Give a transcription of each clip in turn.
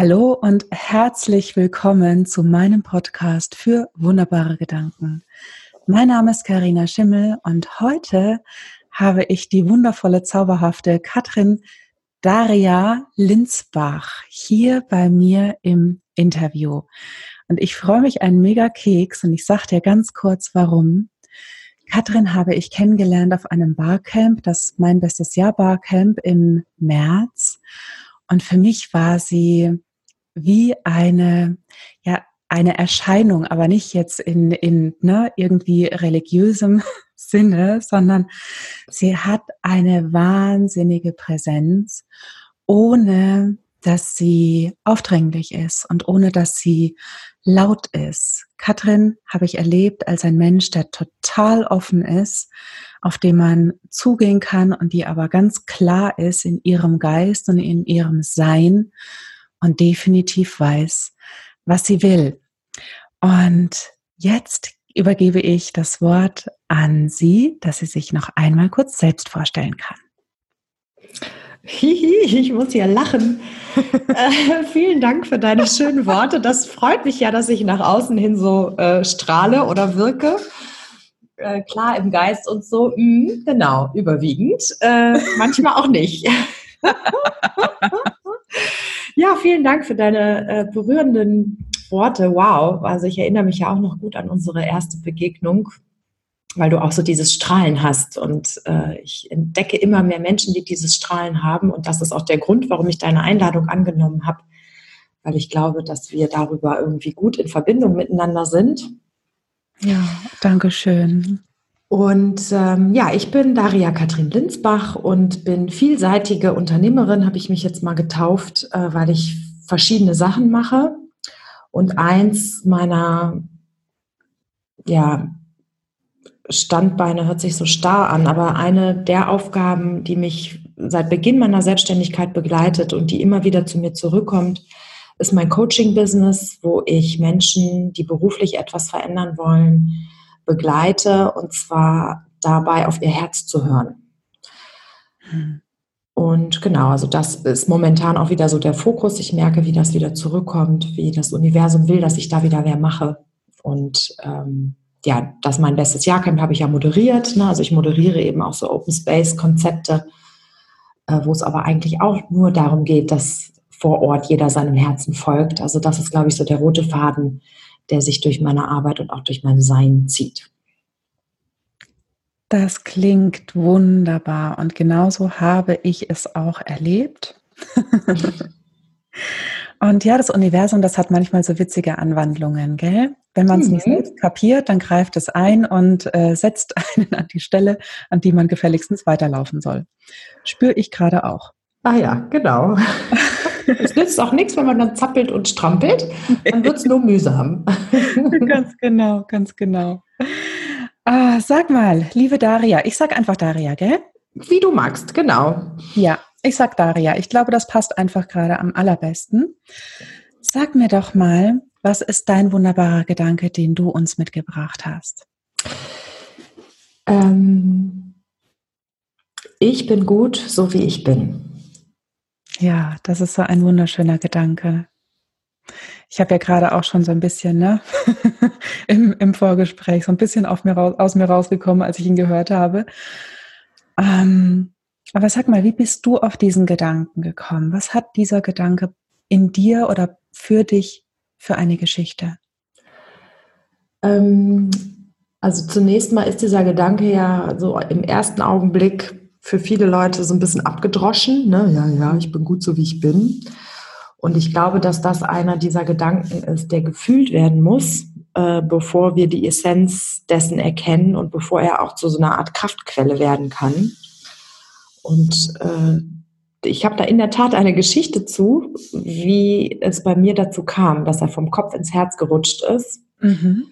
Hallo und herzlich willkommen zu meinem Podcast für wunderbare Gedanken. Mein Name ist Karina Schimmel und heute habe ich die wundervolle, zauberhafte Katrin Daria Linsbach hier bei mir im Interview. Und ich freue mich einen mega Keks und ich sage dir ganz kurz warum. Katrin habe ich kennengelernt auf einem Barcamp, das mein bestes Jahr Barcamp im März. Und für mich war sie wie eine, ja, eine Erscheinung, aber nicht jetzt in, in ne, irgendwie religiösem Sinne, sondern sie hat eine wahnsinnige Präsenz, ohne dass sie aufdringlich ist und ohne dass sie laut ist. Katrin habe ich erlebt als ein Mensch, der total offen ist, auf den man zugehen kann und die aber ganz klar ist in ihrem Geist und in ihrem Sein und definitiv weiß, was sie will. Und jetzt übergebe ich das Wort an Sie, dass sie sich noch einmal kurz selbst vorstellen kann. Hihi, ich muss ja lachen. äh, vielen Dank für deine schönen Worte. Das freut mich ja, dass ich nach außen hin so äh, strahle oder wirke. Äh, klar im Geist und so. Mh, genau, überwiegend. Äh, manchmal auch nicht. ja, vielen Dank für deine äh, berührenden Worte. Wow. Also ich erinnere mich ja auch noch gut an unsere erste Begegnung weil du auch so dieses Strahlen hast. Und äh, ich entdecke immer mehr Menschen, die dieses Strahlen haben. Und das ist auch der Grund, warum ich deine Einladung angenommen habe, weil ich glaube, dass wir darüber irgendwie gut in Verbindung miteinander sind. Ja, danke schön. Und ähm, ja, ich bin Daria Katrin Linsbach und bin vielseitige Unternehmerin, habe ich mich jetzt mal getauft, äh, weil ich verschiedene Sachen mache. Und eins meiner ja, Standbeine hört sich so starr an, aber eine der Aufgaben, die mich seit Beginn meiner Selbstständigkeit begleitet und die immer wieder zu mir zurückkommt, ist mein Coaching-Business, wo ich Menschen, die beruflich etwas verändern wollen, begleite und zwar dabei auf ihr Herz zu hören. Und genau, also das ist momentan auch wieder so der Fokus. Ich merke, wie das wieder zurückkommt, wie das Universum will, dass ich da wieder mehr mache. Und ähm, ja, das mein bestes Jahrcamp habe ich ja moderiert. Ne? Also ich moderiere eben auch so Open Space Konzepte, äh, wo es aber eigentlich auch nur darum geht, dass vor Ort jeder seinem Herzen folgt. Also das ist, glaube ich, so der rote Faden, der sich durch meine Arbeit und auch durch mein Sein zieht. Das klingt wunderbar und genauso habe ich es auch erlebt. Und ja, das Universum, das hat manchmal so witzige Anwandlungen, gell? Wenn man es mhm. nicht selbst kapiert, dann greift es ein und äh, setzt einen an die Stelle, an die man gefälligstens weiterlaufen soll. Spüre ich gerade auch. Ah ja, genau. Es nützt auch nichts, wenn man dann zappelt und strampelt. Dann wird es nur mühsam. ganz genau, ganz genau. Ah, sag mal, liebe Daria, ich sag einfach Daria, gell? Wie du magst, genau. Ja, ich sag Daria. Ich glaube, das passt einfach gerade am allerbesten. Sag mir doch mal, was ist dein wunderbarer Gedanke, den du uns mitgebracht hast? Ähm, ich bin gut, so wie ich bin. Ja, das ist so ein wunderschöner Gedanke. Ich habe ja gerade auch schon so ein bisschen ne, Im, im Vorgespräch so ein bisschen mir raus, aus mir rausgekommen, als ich ihn gehört habe. Ähm, aber sag mal, wie bist du auf diesen Gedanken gekommen? Was hat dieser Gedanke in dir oder für dich für eine Geschichte? Ähm, also zunächst mal ist dieser Gedanke ja so im ersten Augenblick für viele Leute so ein bisschen abgedroschen. Ne? Ja, ja, ich bin gut so, wie ich bin. Und ich glaube, dass das einer dieser Gedanken ist, der gefühlt werden muss, äh, bevor wir die Essenz dessen erkennen und bevor er auch zu so einer Art Kraftquelle werden kann. Und äh, ich habe da in der Tat eine Geschichte zu, wie es bei mir dazu kam, dass er vom Kopf ins Herz gerutscht ist. Mhm.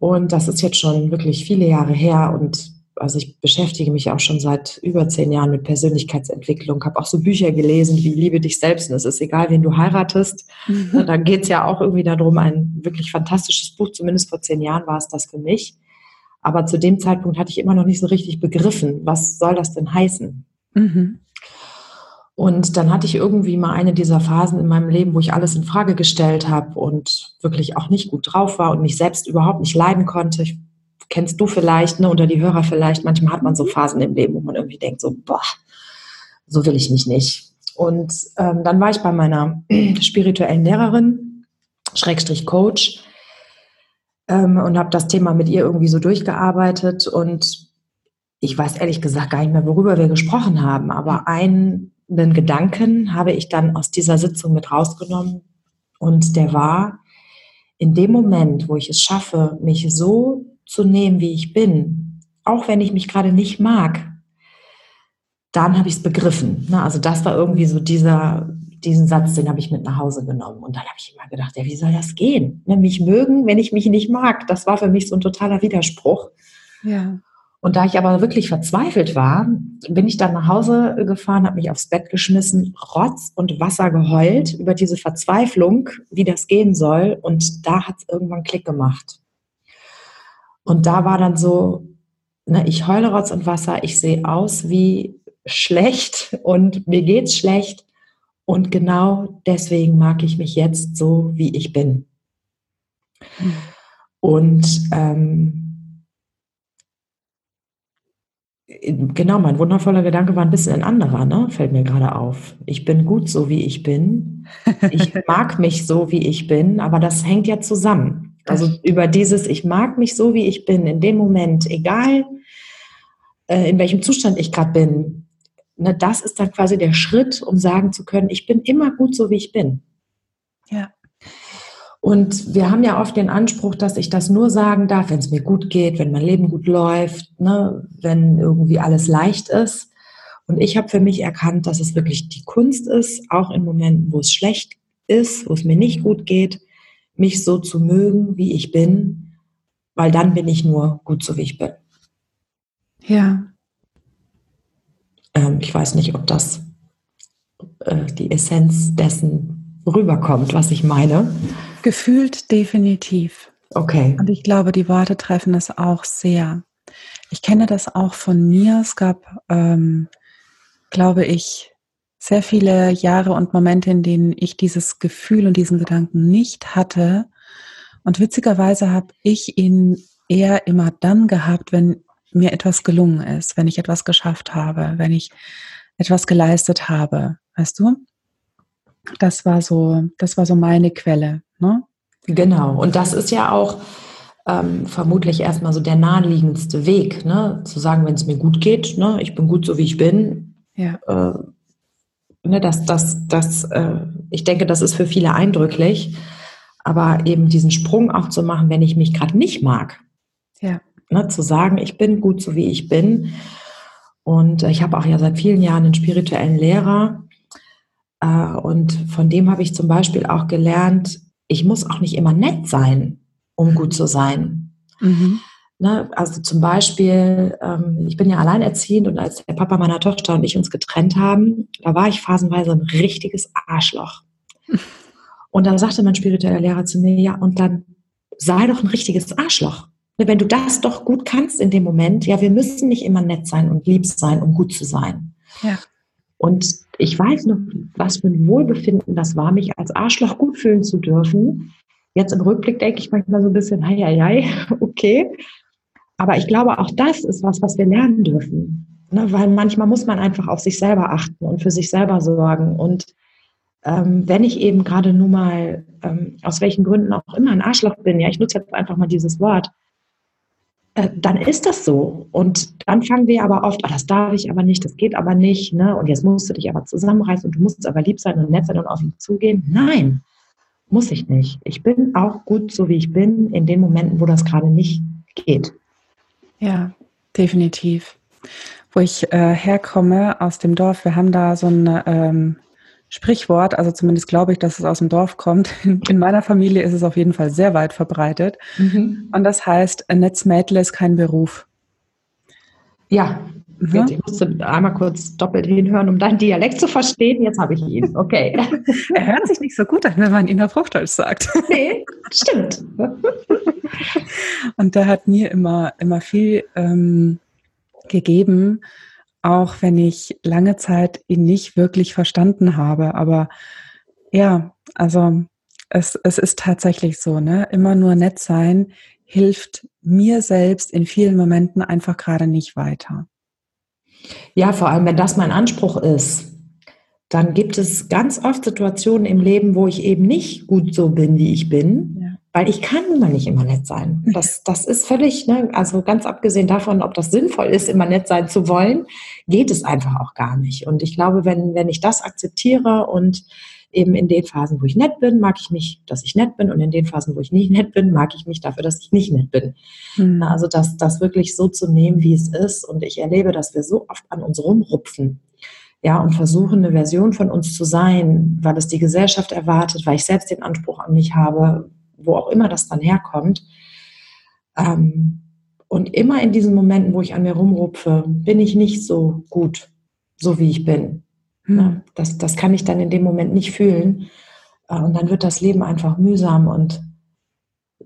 Und das ist jetzt schon wirklich viele Jahre her. Und also ich beschäftige mich auch schon seit über zehn Jahren mit Persönlichkeitsentwicklung, habe auch so Bücher gelesen wie Liebe dich selbst. Und es ist egal, wen du heiratest. Mhm. Da geht es ja auch irgendwie darum, ein wirklich fantastisches Buch, zumindest vor zehn Jahren war es das für mich. Aber zu dem Zeitpunkt hatte ich immer noch nicht so richtig begriffen, was soll das denn heißen? Mhm. Und dann hatte ich irgendwie mal eine dieser Phasen in meinem Leben, wo ich alles in Frage gestellt habe und wirklich auch nicht gut drauf war und mich selbst überhaupt nicht leiden konnte. Ich, kennst du vielleicht, ne, oder die Hörer vielleicht, manchmal hat man so Phasen im Leben, wo man irgendwie denkt, so, boah, so will ich mich nicht. Und ähm, dann war ich bei meiner spirituellen Lehrerin, Schrägstrich Coach, ähm, und habe das Thema mit ihr irgendwie so durchgearbeitet. Und ich weiß ehrlich gesagt gar nicht mehr, worüber wir gesprochen haben, aber einen Gedanken habe ich dann aus dieser Sitzung mit rausgenommen. Und der war, in dem Moment, wo ich es schaffe, mich so zu nehmen, wie ich bin, auch wenn ich mich gerade nicht mag, dann habe ich es begriffen. Ne? Also das war irgendwie so dieser, diesen Satz, den habe ich mit nach Hause genommen. Und dann habe ich immer gedacht, ja, wie soll das gehen? Ne, mich mögen, wenn ich mich nicht mag. Das war für mich so ein totaler Widerspruch. Ja. Und da ich aber wirklich verzweifelt war, bin ich dann nach Hause gefahren, habe mich aufs Bett geschmissen, Rotz und Wasser geheult über diese Verzweiflung, wie das gehen soll. Und da hat es irgendwann Klick gemacht. Und da war dann so, ne, ich heule Rotz und Wasser, ich sehe aus wie schlecht und mir geht's schlecht. Und genau deswegen mag ich mich jetzt so, wie ich bin. Und ähm, genau, mein wundervoller Gedanke war ein bisschen ein anderer, ne? fällt mir gerade auf. Ich bin gut so, wie ich bin. Ich mag mich so, wie ich bin, aber das hängt ja zusammen. Also über dieses, ich mag mich so, wie ich bin, in dem Moment, egal äh, in welchem Zustand ich gerade bin, ne, das ist dann quasi der Schritt, um sagen zu können, ich bin immer gut so, wie ich bin. Ja. Und wir haben ja oft den Anspruch, dass ich das nur sagen darf, wenn es mir gut geht, wenn mein Leben gut läuft, ne, wenn irgendwie alles leicht ist. Und ich habe für mich erkannt, dass es wirklich die Kunst ist, auch in Momenten, wo es schlecht ist, wo es mir nicht gut geht, mich so zu mögen, wie ich bin, weil dann bin ich nur gut so, wie ich bin. Ja, ähm, ich weiß nicht, ob das äh, die Essenz dessen rüberkommt, was ich meine. Gefühlt definitiv. Okay. Und ich glaube, die Worte treffen es auch sehr. Ich kenne das auch von mir. Es gab, ähm, glaube ich, sehr viele Jahre und Momente, in denen ich dieses Gefühl und diesen Gedanken nicht hatte. Und witzigerweise habe ich ihn eher immer dann gehabt, wenn mir etwas gelungen ist, wenn ich etwas geschafft habe, wenn ich etwas geleistet habe, weißt du? Das war so, das war so meine Quelle, ne? Genau. Und das ist ja auch ähm, vermutlich erstmal so der naheliegendste Weg, ne? Zu sagen, wenn es mir gut geht, ne? Ich bin gut so wie ich bin. Ja. Äh, ne, das, das, das, äh, ich denke, das ist für viele eindrücklich. Aber eben diesen Sprung auch zu machen, wenn ich mich gerade nicht mag. Ja ne, zu sagen, ich bin gut so wie ich bin. Und äh, ich habe auch ja seit vielen Jahren einen spirituellen Lehrer. Äh, und von dem habe ich zum Beispiel auch gelernt, ich muss auch nicht immer nett sein, um gut zu sein. Mhm. Ne, also zum Beispiel, ähm, ich bin ja alleinerziehend und als der Papa meiner Tochter und ich uns getrennt haben, da war ich phasenweise ein richtiges Arschloch. Und dann sagte mein spiritueller Lehrer zu mir, ja, und dann sei doch ein richtiges Arschloch. Ne, wenn du das doch gut kannst in dem Moment, ja, wir müssen nicht immer nett sein und lieb sein, um gut zu sein. Ja. Und ich weiß noch, was für ein Wohlbefinden das war, mich als Arschloch gut fühlen zu dürfen. Jetzt im Rückblick denke ich manchmal so ein bisschen, hei, hei, hei, okay. Aber ich glaube, auch das ist was, was wir lernen dürfen. Ne? Weil manchmal muss man einfach auf sich selber achten und für sich selber sorgen. Und ähm, wenn ich eben gerade nur mal, ähm, aus welchen Gründen auch immer, ein Arschloch bin, ja, ich nutze jetzt einfach mal dieses Wort, äh, dann ist das so. Und dann fangen wir aber oft, oh, das darf ich aber nicht, das geht aber nicht, ne? Und jetzt musst du dich aber zusammenreißen und du musst aber lieb sein und nett sein und auf ihn zugehen. Nein, muss ich nicht. Ich bin auch gut so, wie ich bin, in den Momenten, wo das gerade nicht geht. Ja, definitiv. Wo ich äh, herkomme aus dem Dorf, wir haben da so ein ähm, Sprichwort, also zumindest glaube ich, dass es aus dem Dorf kommt. In meiner Familie ist es auf jeden Fall sehr weit verbreitet. Mhm. Und das heißt, ein Netzmädle ist kein Beruf. Ja, mhm. ich musste einmal kurz doppelt hinhören, um deinen Dialekt zu verstehen. Jetzt habe ich ihn. Okay. er hört sich nicht so gut an, wenn man ihn auf Hochdeutsch sagt. Nee, stimmt. Und der hat mir immer, immer viel ähm, gegeben, auch wenn ich lange Zeit ihn nicht wirklich verstanden habe. Aber ja, also es, es ist tatsächlich so, ne? Immer nur nett sein hilft mir selbst in vielen Momenten einfach gerade nicht weiter. Ja, vor allem, wenn das mein Anspruch ist, dann gibt es ganz oft Situationen im Leben, wo ich eben nicht gut so bin, wie ich bin, ja. weil ich kann immer nicht immer nett sein. Das, das ist völlig, ne, also ganz abgesehen davon, ob das sinnvoll ist, immer nett sein zu wollen, geht es einfach auch gar nicht. Und ich glaube, wenn, wenn ich das akzeptiere und eben in den Phasen, wo ich nett bin, mag ich mich, dass ich nett bin und in den Phasen, wo ich nicht nett bin, mag ich mich dafür, dass ich nicht nett bin. Mhm. Also das, das wirklich so zu nehmen, wie es ist. Und ich erlebe, dass wir so oft an uns rumrupfen. Ja, und versuchen, eine Version von uns zu sein, weil es die Gesellschaft erwartet, weil ich selbst den Anspruch an mich habe, wo auch immer das dann herkommt. Ähm, und immer in diesen Momenten, wo ich an mir rumrupfe, bin ich nicht so gut, so wie ich bin. Mhm. Das, das kann ich dann in dem Moment nicht fühlen. Äh, und dann wird das Leben einfach mühsam und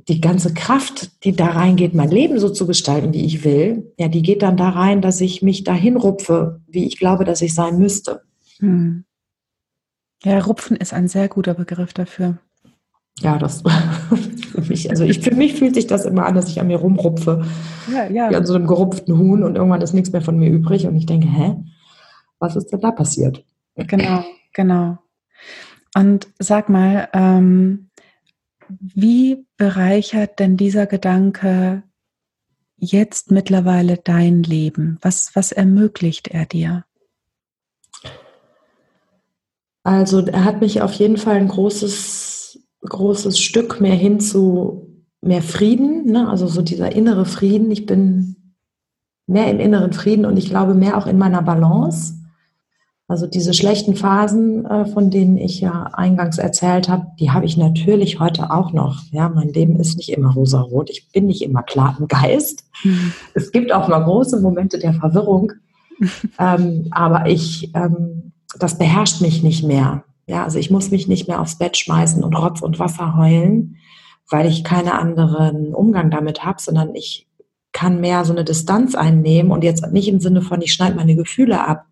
die ganze Kraft, die da reingeht, mein Leben so zu gestalten, wie ich will, ja, die geht dann da rein, dass ich mich dahin rupfe, wie ich glaube, dass ich sein müsste. Hm. Ja, rupfen ist ein sehr guter Begriff dafür. Ja, das für mich, also ich, für mich fühlt sich das immer an, dass ich an mir rumrupfe. Ja, ja. Wie an so einem gerupften Huhn und irgendwann ist nichts mehr von mir übrig und ich denke, hä? Was ist denn da passiert? Genau, genau. Und sag mal, ähm, wie bereichert denn dieser Gedanke jetzt mittlerweile dein Leben? Was, was ermöglicht er dir? Also er hat mich auf jeden Fall ein großes, großes Stück mehr hin zu mehr Frieden, ne? also so dieser innere Frieden. Ich bin mehr im inneren Frieden und ich glaube mehr auch in meiner Balance. Also diese schlechten Phasen, äh, von denen ich ja eingangs erzählt habe, die habe ich natürlich heute auch noch. Ja, mein Leben ist nicht immer rosarot. Ich bin nicht immer klar im Geist. Mhm. Es gibt auch mal große Momente der Verwirrung. ähm, aber ich, ähm, das beherrscht mich nicht mehr. Ja, also ich muss mich nicht mehr aufs Bett schmeißen und Rotz und Wasser heulen, weil ich keinen anderen Umgang damit habe, sondern ich kann mehr so eine Distanz einnehmen und jetzt nicht im Sinne von, ich schneide meine Gefühle ab,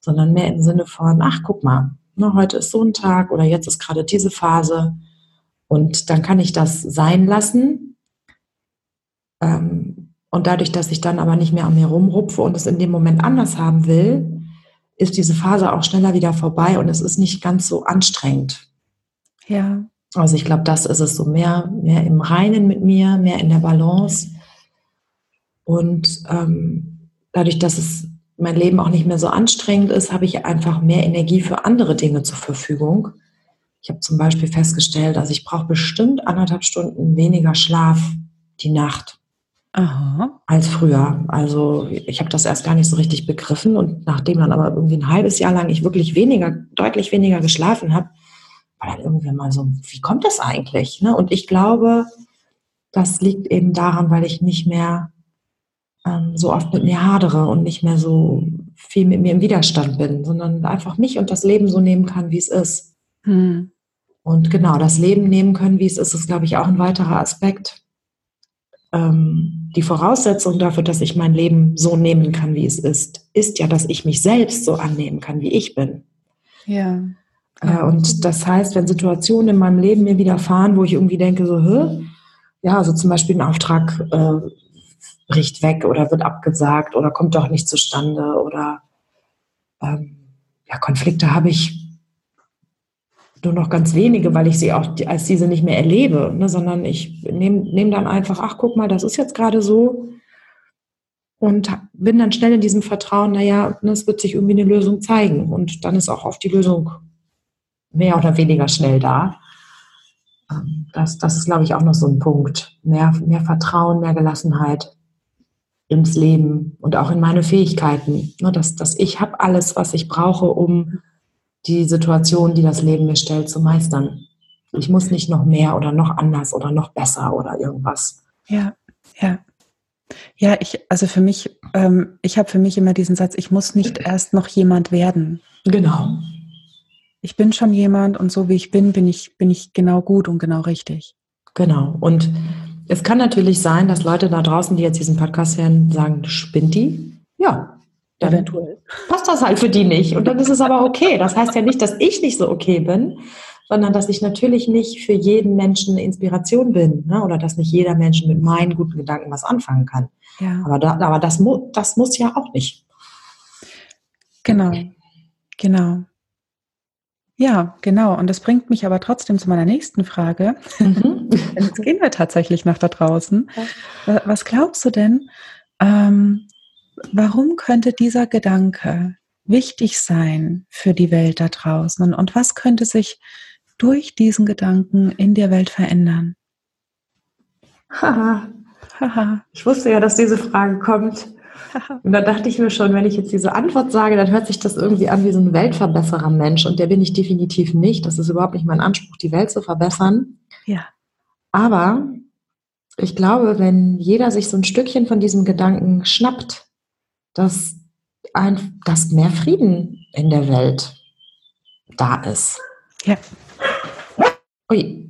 sondern mehr im Sinne von, ach, guck mal, ne, heute ist so ein Tag oder jetzt ist gerade diese Phase und dann kann ich das sein lassen. Ähm, und dadurch, dass ich dann aber nicht mehr an mir rumrupfe und es in dem Moment anders haben will, ist diese Phase auch schneller wieder vorbei und es ist nicht ganz so anstrengend. Ja. Also ich glaube, das ist es so mehr, mehr im Reinen mit mir, mehr in der Balance. Und ähm, dadurch, dass es mein Leben auch nicht mehr so anstrengend ist, habe ich einfach mehr Energie für andere Dinge zur Verfügung. Ich habe zum Beispiel festgestellt, dass ich brauche bestimmt anderthalb Stunden weniger Schlaf die Nacht Aha. als früher. Also ich habe das erst gar nicht so richtig begriffen und nachdem dann aber irgendwie ein halbes Jahr lang ich wirklich weniger, deutlich weniger geschlafen habe, war dann irgendwann mal so, wie kommt das eigentlich? Ne? Und ich glaube, das liegt eben daran, weil ich nicht mehr ähm, so oft mit mir hadere und nicht mehr so viel mit mir im Widerstand bin, sondern einfach mich und das Leben so nehmen kann, wie es ist. Hm. Und genau, das Leben nehmen können, wie es ist, ist, glaube ich, auch ein weiterer Aspekt. Ähm, die Voraussetzung dafür, dass ich mein Leben so nehmen kann, wie es ist, ist ja, dass ich mich selbst so annehmen kann, wie ich bin. Ja. Äh, und das heißt, wenn Situationen in meinem Leben mir widerfahren, wo ich irgendwie denke, so, Hö? ja, also zum Beispiel ein Auftrag äh, bricht weg oder wird abgesagt oder kommt doch nicht zustande oder ähm, ja, Konflikte habe ich nur noch ganz wenige, weil ich sie auch als diese nicht mehr erlebe, ne, sondern ich nehme nehm dann einfach, ach guck mal, das ist jetzt gerade so und bin dann schnell in diesem Vertrauen, naja, ne, es wird sich irgendwie eine Lösung zeigen und dann ist auch oft die Lösung mehr oder weniger schnell da. Ähm, das, das ist, glaube ich, auch noch so ein Punkt. Mehr, mehr Vertrauen, mehr Gelassenheit ins Leben und auch in meine Fähigkeiten. Ne, dass, dass ich habe alles, was ich brauche, um die Situation, die das Leben mir stellt, zu meistern. Ich muss nicht noch mehr oder noch anders oder noch besser oder irgendwas. Ja, ja. Ja, ich, also für mich, ähm, ich habe für mich immer diesen Satz, ich muss nicht erst noch jemand werden. Genau. Ich bin schon jemand und so wie ich bin, bin ich, bin ich genau gut und genau richtig. Genau. Und es kann natürlich sein, dass Leute da draußen, die jetzt diesen Podcast hören, sagen, spinnt die? Ja, dann Eventuell. passt das halt für die nicht. Und dann ist es aber okay. Das heißt ja nicht, dass ich nicht so okay bin, sondern dass ich natürlich nicht für jeden Menschen eine Inspiration bin ne? oder dass nicht jeder Mensch mit meinen guten Gedanken was anfangen kann. Ja. Aber, da, aber das, mu das muss ja auch nicht. Genau, genau. Ja, genau. Und das bringt mich aber trotzdem zu meiner nächsten Frage. Mhm. Jetzt gehen wir tatsächlich nach da draußen. Was glaubst du denn, ähm, warum könnte dieser Gedanke wichtig sein für die Welt da draußen? Und, und was könnte sich durch diesen Gedanken in der Welt verändern? Haha. Haha. Ich wusste ja, dass diese Frage kommt. Und da dachte ich mir schon, wenn ich jetzt diese Antwort sage, dann hört sich das irgendwie an wie so ein Weltverbesserer Mensch. Und der bin ich definitiv nicht. Das ist überhaupt nicht mein Anspruch, die Welt zu verbessern. Ja. Aber ich glaube, wenn jeder sich so ein Stückchen von diesem Gedanken schnappt, dass, ein, dass mehr Frieden in der Welt da ist. Ja. Ui,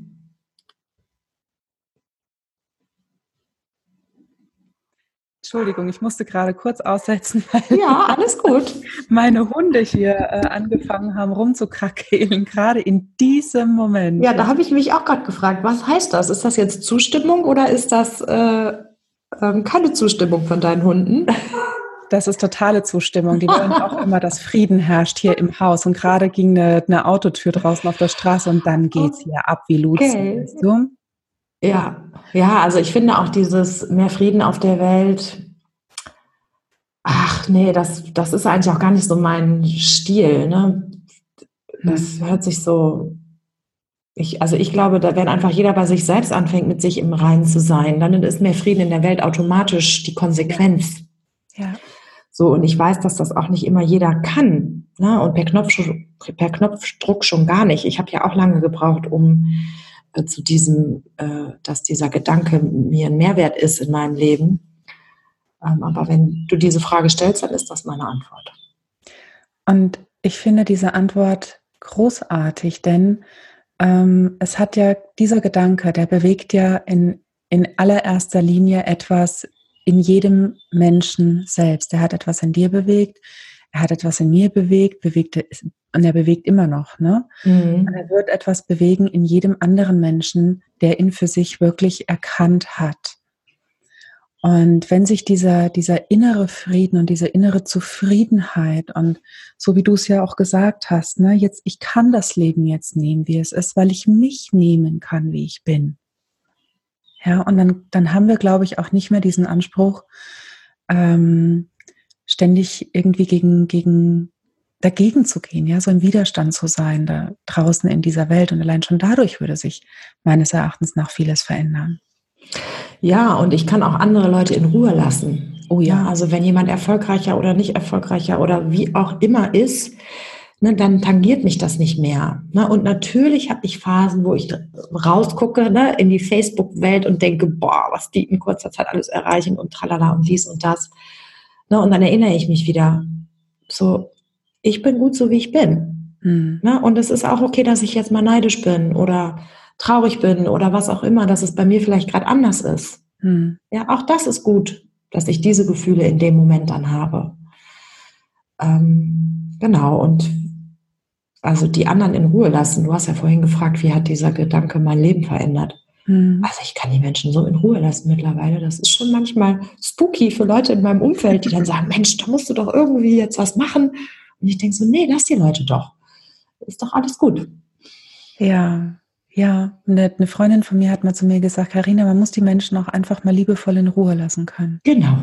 Entschuldigung, ich musste gerade kurz aussetzen. ja, alles gut. Meine Hunde hier äh, angefangen haben rumzukrakeln, gerade in diesem Moment. Ja, da habe ich mich auch gerade gefragt, was heißt das? Ist das jetzt Zustimmung oder ist das äh, äh, keine Zustimmung von deinen Hunden? Das ist totale Zustimmung. Die wollen auch immer, dass Frieden herrscht hier im Haus. Und gerade ging eine, eine Autotür draußen auf der Straße und dann geht es hier ab wie Luzi. Okay. Ja, ja, also ich finde auch dieses mehr Frieden auf der Welt, ach nee, das, das ist eigentlich auch gar nicht so mein Stil. Ne? Das hm. hört sich so, ich, also ich glaube, da, wenn einfach jeder bei sich selbst anfängt, mit sich im Reinen zu sein, dann ist mehr Frieden in der Welt automatisch die Konsequenz. Ja. So, und ich weiß, dass das auch nicht immer jeder kann. Ne? Und per, Knopf, per Knopfdruck schon gar nicht. Ich habe ja auch lange gebraucht, um zu diesem, äh, dass dieser Gedanke mir ein Mehrwert ist in meinem Leben. Ähm, aber wenn du diese Frage stellst, dann ist das meine Antwort. Und ich finde diese Antwort großartig, denn ähm, es hat ja dieser Gedanke, der bewegt ja in, in allererster Linie etwas in jedem Menschen selbst. Er hat etwas in dir bewegt, er hat etwas in mir bewegt, bewegte, und er bewegt immer noch, ne? Mhm. Und er wird etwas bewegen in jedem anderen Menschen, der ihn für sich wirklich erkannt hat. Und wenn sich dieser, dieser innere Frieden und diese innere Zufriedenheit und so wie du es ja auch gesagt hast, ne, jetzt, ich kann das Leben jetzt nehmen, wie es ist, weil ich mich nehmen kann, wie ich bin. Ja, und dann, dann haben wir, glaube ich, auch nicht mehr diesen Anspruch, ähm, ständig irgendwie gegen, gegen dagegen zu gehen, ja, so im Widerstand zu sein, da draußen in dieser Welt. Und allein schon dadurch würde sich meines Erachtens nach vieles verändern. Ja, und ich kann auch andere Leute in Ruhe lassen. Oh ja, also wenn jemand erfolgreicher oder nicht erfolgreicher oder wie auch immer ist, ne, dann tangiert mich das nicht mehr. Ne? Und natürlich habe ich Phasen, wo ich rausgucke ne, in die Facebook-Welt und denke, boah, was die in kurzer Zeit alles erreichen und tralala und dies und das. Ne? Und dann erinnere ich mich wieder, so, ich bin gut so, wie ich bin. Mhm. Ne? Und es ist auch okay, dass ich jetzt mal neidisch bin oder traurig bin oder was auch immer, dass es bei mir vielleicht gerade anders ist. Mhm. Ja, auch das ist gut, dass ich diese Gefühle in dem Moment dann habe. Ähm, genau, und also die anderen in Ruhe lassen. Du hast ja vorhin gefragt, wie hat dieser Gedanke mein Leben verändert? Mhm. Also ich kann die Menschen so in Ruhe lassen mittlerweile. Das ist schon manchmal spooky für Leute in meinem Umfeld, die dann sagen, Mensch, da musst du doch irgendwie jetzt was machen. Und ich denke so, nee, lass die Leute doch. Ist doch alles gut. Ja, ja. Eine, eine Freundin von mir hat mal zu mir gesagt, Karina, man muss die Menschen auch einfach mal liebevoll in Ruhe lassen können. Genau.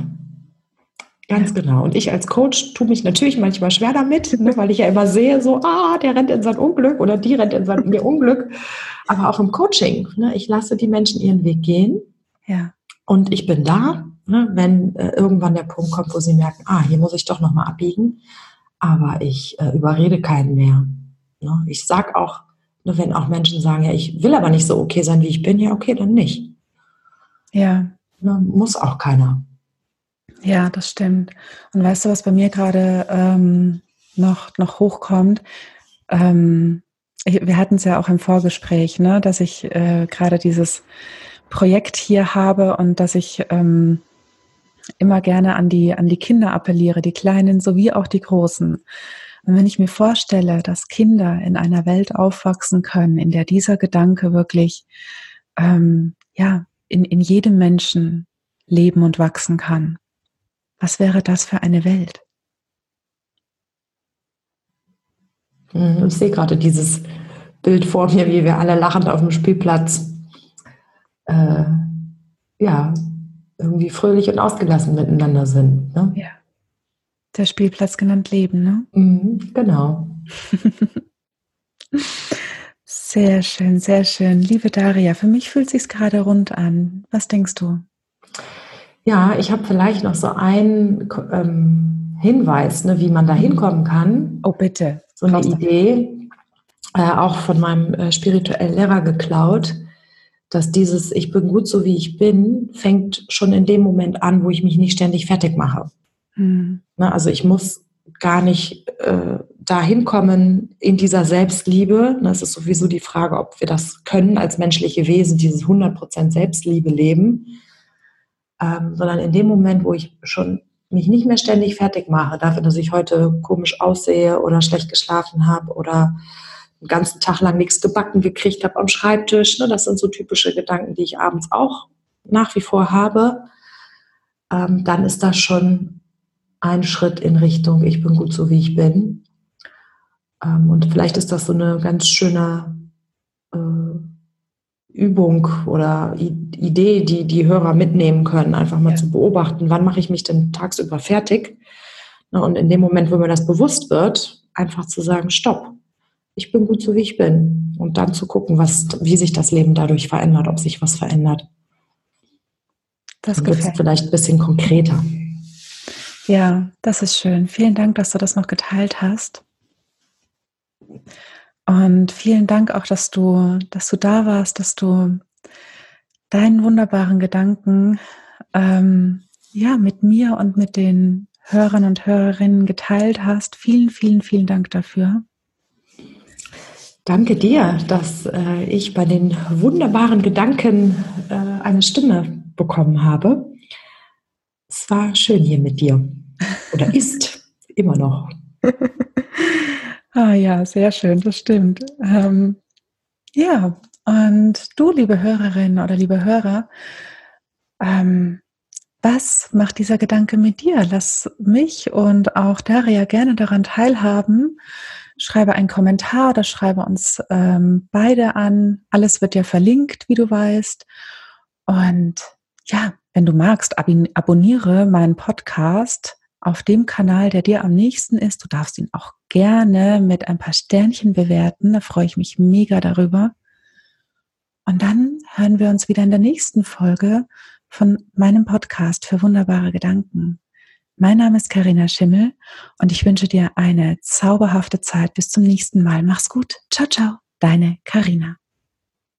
Ganz genau. Und ich als Coach tue mich natürlich manchmal schwer damit, ne, weil ich ja immer sehe, so, ah, der rennt in sein Unglück oder die rennt in sein ihr Unglück. Aber auch im Coaching, ne, ich lasse die Menschen ihren Weg gehen. Ja. Und ich bin da, ne, wenn äh, irgendwann der Punkt kommt, wo sie merken, ah, hier muss ich doch nochmal abbiegen. Aber ich äh, überrede keinen mehr. Ne? Ich sag auch, ne, wenn auch Menschen sagen, ja, ich will aber nicht so okay sein, wie ich bin, ja, okay, dann nicht. Ja. Ne, muss auch keiner. Ja, das stimmt. Und weißt du, was bei mir gerade ähm, noch, noch hochkommt? Ähm, wir hatten es ja auch im Vorgespräch, ne, dass ich äh, gerade dieses Projekt hier habe und dass ich ähm, immer gerne an die, an die Kinder appelliere, die Kleinen sowie auch die Großen. Und wenn ich mir vorstelle, dass Kinder in einer Welt aufwachsen können, in der dieser Gedanke wirklich, ähm, ja, in, in jedem Menschen leben und wachsen kann, was wäre das für eine Welt? Hm, ich sehe gerade dieses Bild vor mir, wie wir alle lachend auf dem Spielplatz äh, ja, irgendwie fröhlich und ausgelassen miteinander sind. Ne? Ja. Der Spielplatz genannt Leben, ne? Mhm, genau. sehr schön, sehr schön. Liebe Daria, für mich fühlt sich gerade rund an. Was denkst du? Ja, ich habe vielleicht noch so einen ähm, Hinweis, ne, wie man da hinkommen kann. Oh, bitte. So eine Idee, äh, auch von meinem äh, spirituellen Lehrer geklaut dass dieses Ich bin gut so wie ich bin, fängt schon in dem Moment an, wo ich mich nicht ständig fertig mache. Mhm. Also ich muss gar nicht äh, dahin kommen in dieser Selbstliebe. Das ist sowieso die Frage, ob wir das können als menschliche Wesen, dieses 100% Selbstliebe leben, ähm, sondern in dem Moment, wo ich schon mich nicht mehr ständig fertig mache, dafür, dass ich heute komisch aussehe oder schlecht geschlafen habe oder einen ganzen Tag lang nichts gebacken gekriegt habe am Schreibtisch. Ne? Das sind so typische Gedanken, die ich abends auch nach wie vor habe. Ähm, dann ist das schon ein Schritt in Richtung, ich bin gut so, wie ich bin. Ähm, und vielleicht ist das so eine ganz schöne äh, Übung oder Idee, die die Hörer mitnehmen können, einfach mal ja. zu beobachten, wann mache ich mich denn tagsüber fertig? Ne? Und in dem Moment, wo mir das bewusst wird, einfach zu sagen, stopp, ich bin gut so, wie ich bin. Und dann zu gucken, was, wie sich das Leben dadurch verändert, ob sich was verändert. Das wird vielleicht ein bisschen konkreter. Ja, das ist schön. Vielen Dank, dass du das noch geteilt hast. Und vielen Dank auch, dass du, dass du da warst, dass du deinen wunderbaren Gedanken ähm, ja mit mir und mit den Hörern und Hörerinnen geteilt hast. Vielen, vielen, vielen Dank dafür. Danke dir, dass äh, ich bei den wunderbaren Gedanken äh, eine Stimme bekommen habe. Es war schön hier mit dir. Oder ist immer noch. ah ja, sehr schön, das stimmt. Ähm, ja, und du, liebe Hörerin oder liebe Hörer, ähm, was macht dieser Gedanke mit dir? Lass mich und auch Daria gerne daran teilhaben schreibe einen Kommentar oder schreibe uns ähm, beide an. Alles wird ja verlinkt, wie du weißt. Und ja, wenn du magst, ab abonniere meinen Podcast auf dem Kanal, der dir am nächsten ist. Du darfst ihn auch gerne mit ein paar Sternchen bewerten. Da freue ich mich mega darüber. Und dann hören wir uns wieder in der nächsten Folge von meinem Podcast für wunderbare Gedanken. Mein Name ist Karina Schimmel und ich wünsche dir eine zauberhafte Zeit. Bis zum nächsten Mal. Mach's gut. Ciao, ciao. Deine Karina.